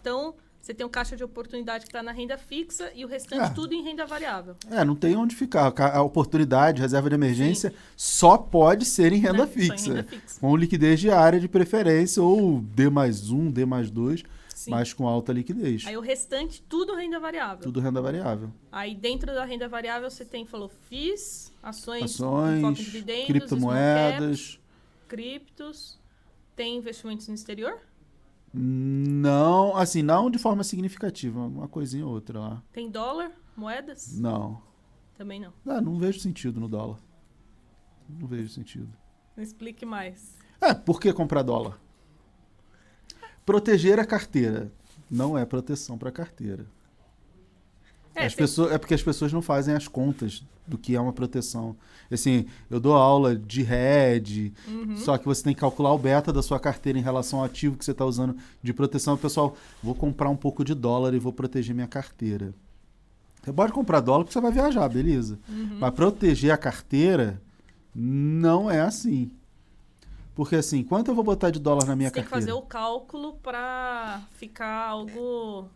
Então, você tem o caixa de oportunidade que está na renda fixa e o restante É. tudo em renda variável. É, não tem onde ficar. Ca- A oportunidade, reserva de emergência, só pode ser em renda né? Só em fixa. renda fixa. Com liquidez diária de preferência, ou D mais um, D mais dois, Sim. mas com alta liquidez. Aí o restante, tudo renda variável. Tudo renda variável. Aí dentro da renda variável você tem, falou, FIIs, ações, Ações, dividendos, criptomoedas. criptos. Tem investimentos no exterior? Não, assim, não de forma significativa. Uma coisinha ou outra lá. Tem dólar, moedas? Não. Também não. Ah, não vejo sentido no dólar. Não vejo sentido. Me explique mais. É, por que comprar dólar? Proteger a carteira. Não é proteção para carteira. É, as pessoas, é porque as pessoas não fazem as contas do que é uma proteção. Assim, eu dou aula de RED, Uhum. só que você tem que calcular o beta da sua carteira em relação ao ativo que você está usando de proteção. O pessoal, vou comprar um pouco de dólar e vou proteger minha carteira. Você pode comprar dólar porque você vai viajar, beleza. Uhum. Mas proteger a carteira não é assim. Porque assim, quanto eu vou botar de dólar na minha Você tem que carteira? fazer o cálculo para ficar algo.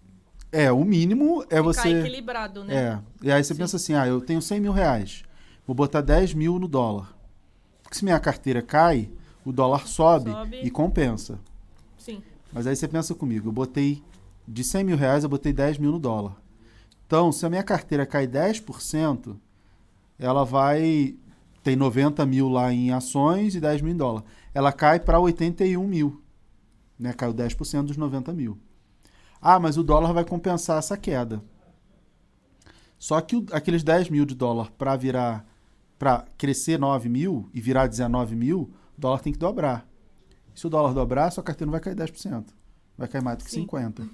É, o mínimo é ficar você. equilibrado, né? É. E aí você Sim. pensa assim, ah, eu tenho 100 mil reais, vou botar 10 mil no dólar. Porque se minha carteira cai, o dólar sobe, Sobe. e compensa. Sim. Mas aí você pensa comigo, eu botei de 100 mil reais, eu botei 10 mil no dólar. Então, se a minha carteira cai 10%, ela vai. Tem 90 mil lá em ações e 10 mil em dólar. Ela cai para 81 mil. Né? Caiu 10% dos 90 mil. Ah, mas o dólar vai compensar essa queda. Só que o- aqueles 10 mil de dólar para virar. para crescer 9 mil e virar 19 mil, o dólar tem que dobrar. Se o dólar dobrar, sua carteira não vai cair 10%. Vai cair mais do que Sim. 50%.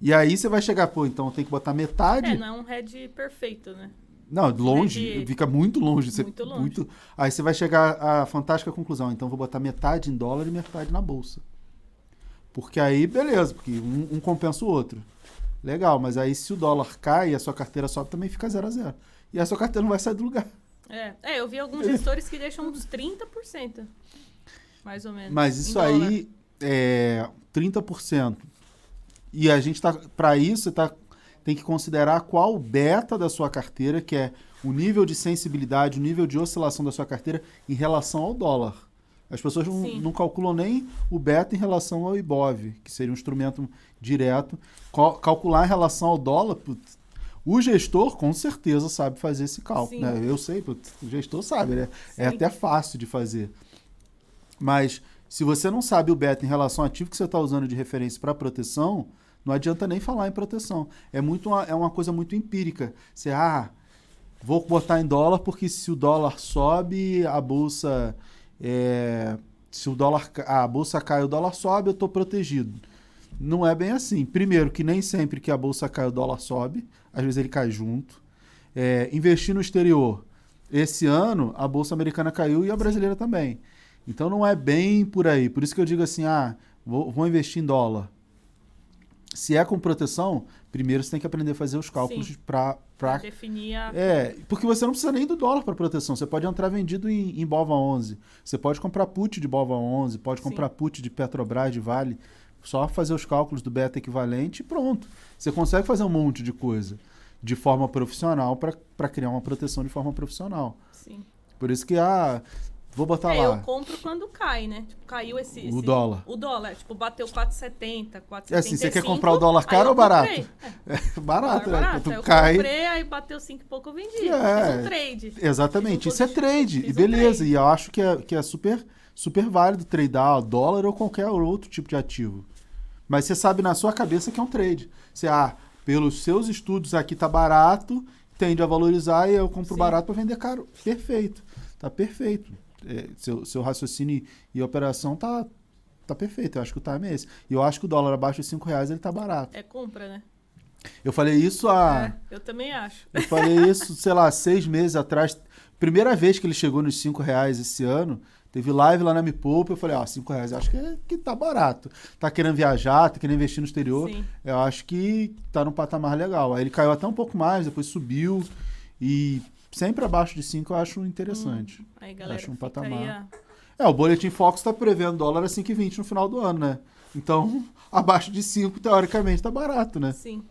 E aí você vai chegar, pô, então tem que botar metade. É, não é um head perfeito, né? Não, longe, fica muito longe. Você, Muito longe. Aí você vai chegar à fantástica conclusão. Então vou botar metade em dólar e metade na bolsa. Porque aí, beleza, porque um, um compensa o outro. Legal, mas aí se o dólar cai e a sua carteira sobe, também fica zero a zero. E a sua carteira não vai sair do lugar. É, é eu vi alguns gestores que deixam uns 30%. Mais ou menos. Mas isso aí é 30%. E a gente tá para isso você tá tem que considerar qual o beta da sua carteira, que é o nível de sensibilidade, o nível de oscilação da sua carteira em relação ao dólar. As pessoas não, não calculam nem o beta em relação ao IBOV, que seria um instrumento direto. Cal- calcular em relação ao dólar, putz, o gestor com certeza sabe fazer esse cálculo. Né? Eu sei, putz, o gestor sabe, né? É até fácil de fazer. Mas se você não sabe o beta em relação ao ativo que você está usando de referência para proteção, não adianta nem falar em proteção. É muito uma, é uma coisa muito empírica. Você, ah, vou botar em dólar porque se o dólar sobe, a bolsa. É, se o dólar, a bolsa cai, o dólar sobe, eu estou protegido. Não é bem assim. Primeiro, que nem sempre que a bolsa cai, o dólar sobe. Às vezes ele cai junto. É, investir no exterior. Esse ano, a bolsa americana caiu e a brasileira também. Então não é bem por aí. Por isso que eu digo assim: ah, vou, vou investir em dólar. Se é com proteção, primeiro você tem que aprender a fazer os cálculos para. Pra definir a. É, porque você não precisa nem do dólar para proteção. Você pode entrar vendido em, em BOVA 11. Você pode comprar put de BOVA 11, pode Sim. comprar put de Petrobras, de Vale. Só fazer os cálculos do beta equivalente e pronto. Você consegue fazer um monte de coisa de forma profissional para criar uma proteção de forma profissional. Sim. Por isso que, ah, vou botar é, lá. eu compro quando cai, né? Tipo, caiu esse. O esse- dólar. O dólar. Tipo, bateu 4,70, 4,75. É assim, você quer comprar o dólar caro ou barato? comprei. É, barato, né? barato. Eu cai. comprei, aí bateu 5 e pouco, eu vendi. É. Fiz um trade. Exatamente, um isso é trade. fiz E um beleza, trade. e eu acho que é, que é super, super válido tradear dólar ou qualquer outro tipo de ativo. Mas você sabe na sua cabeça que é um trade. Você, ah, pelos seus estudos aqui tá barato, tende a valorizar e eu compro Sim. barato para vender caro. Perfeito. Tá perfeito. É, seu, seu raciocínio e operação tá, tá perfeito. Eu acho que o time é esse. E eu acho que o dólar abaixo de 5 reais ele tá barato. É compra, né? Eu falei isso há. É, eu também acho. Eu falei isso, sei lá, seis meses atrás. Primeira vez que ele chegou nos 5 reais esse ano, teve live lá na Me Poupa. Eu falei, ó, 5 reais, acho que, é, que tá barato. Tá querendo viajar, tá querendo investir no exterior. Sim. Eu acho que tá num patamar legal. Aí ele caiu até um pouco mais, depois subiu. E sempre abaixo de 5 eu acho interessante. Aí, galera, Acho um patamar. a- É, o Boletim Fox está prevendo dólar a 5,20 no final do ano, né? Então, abaixo de 5, teoricamente, tá barato, né? Sim.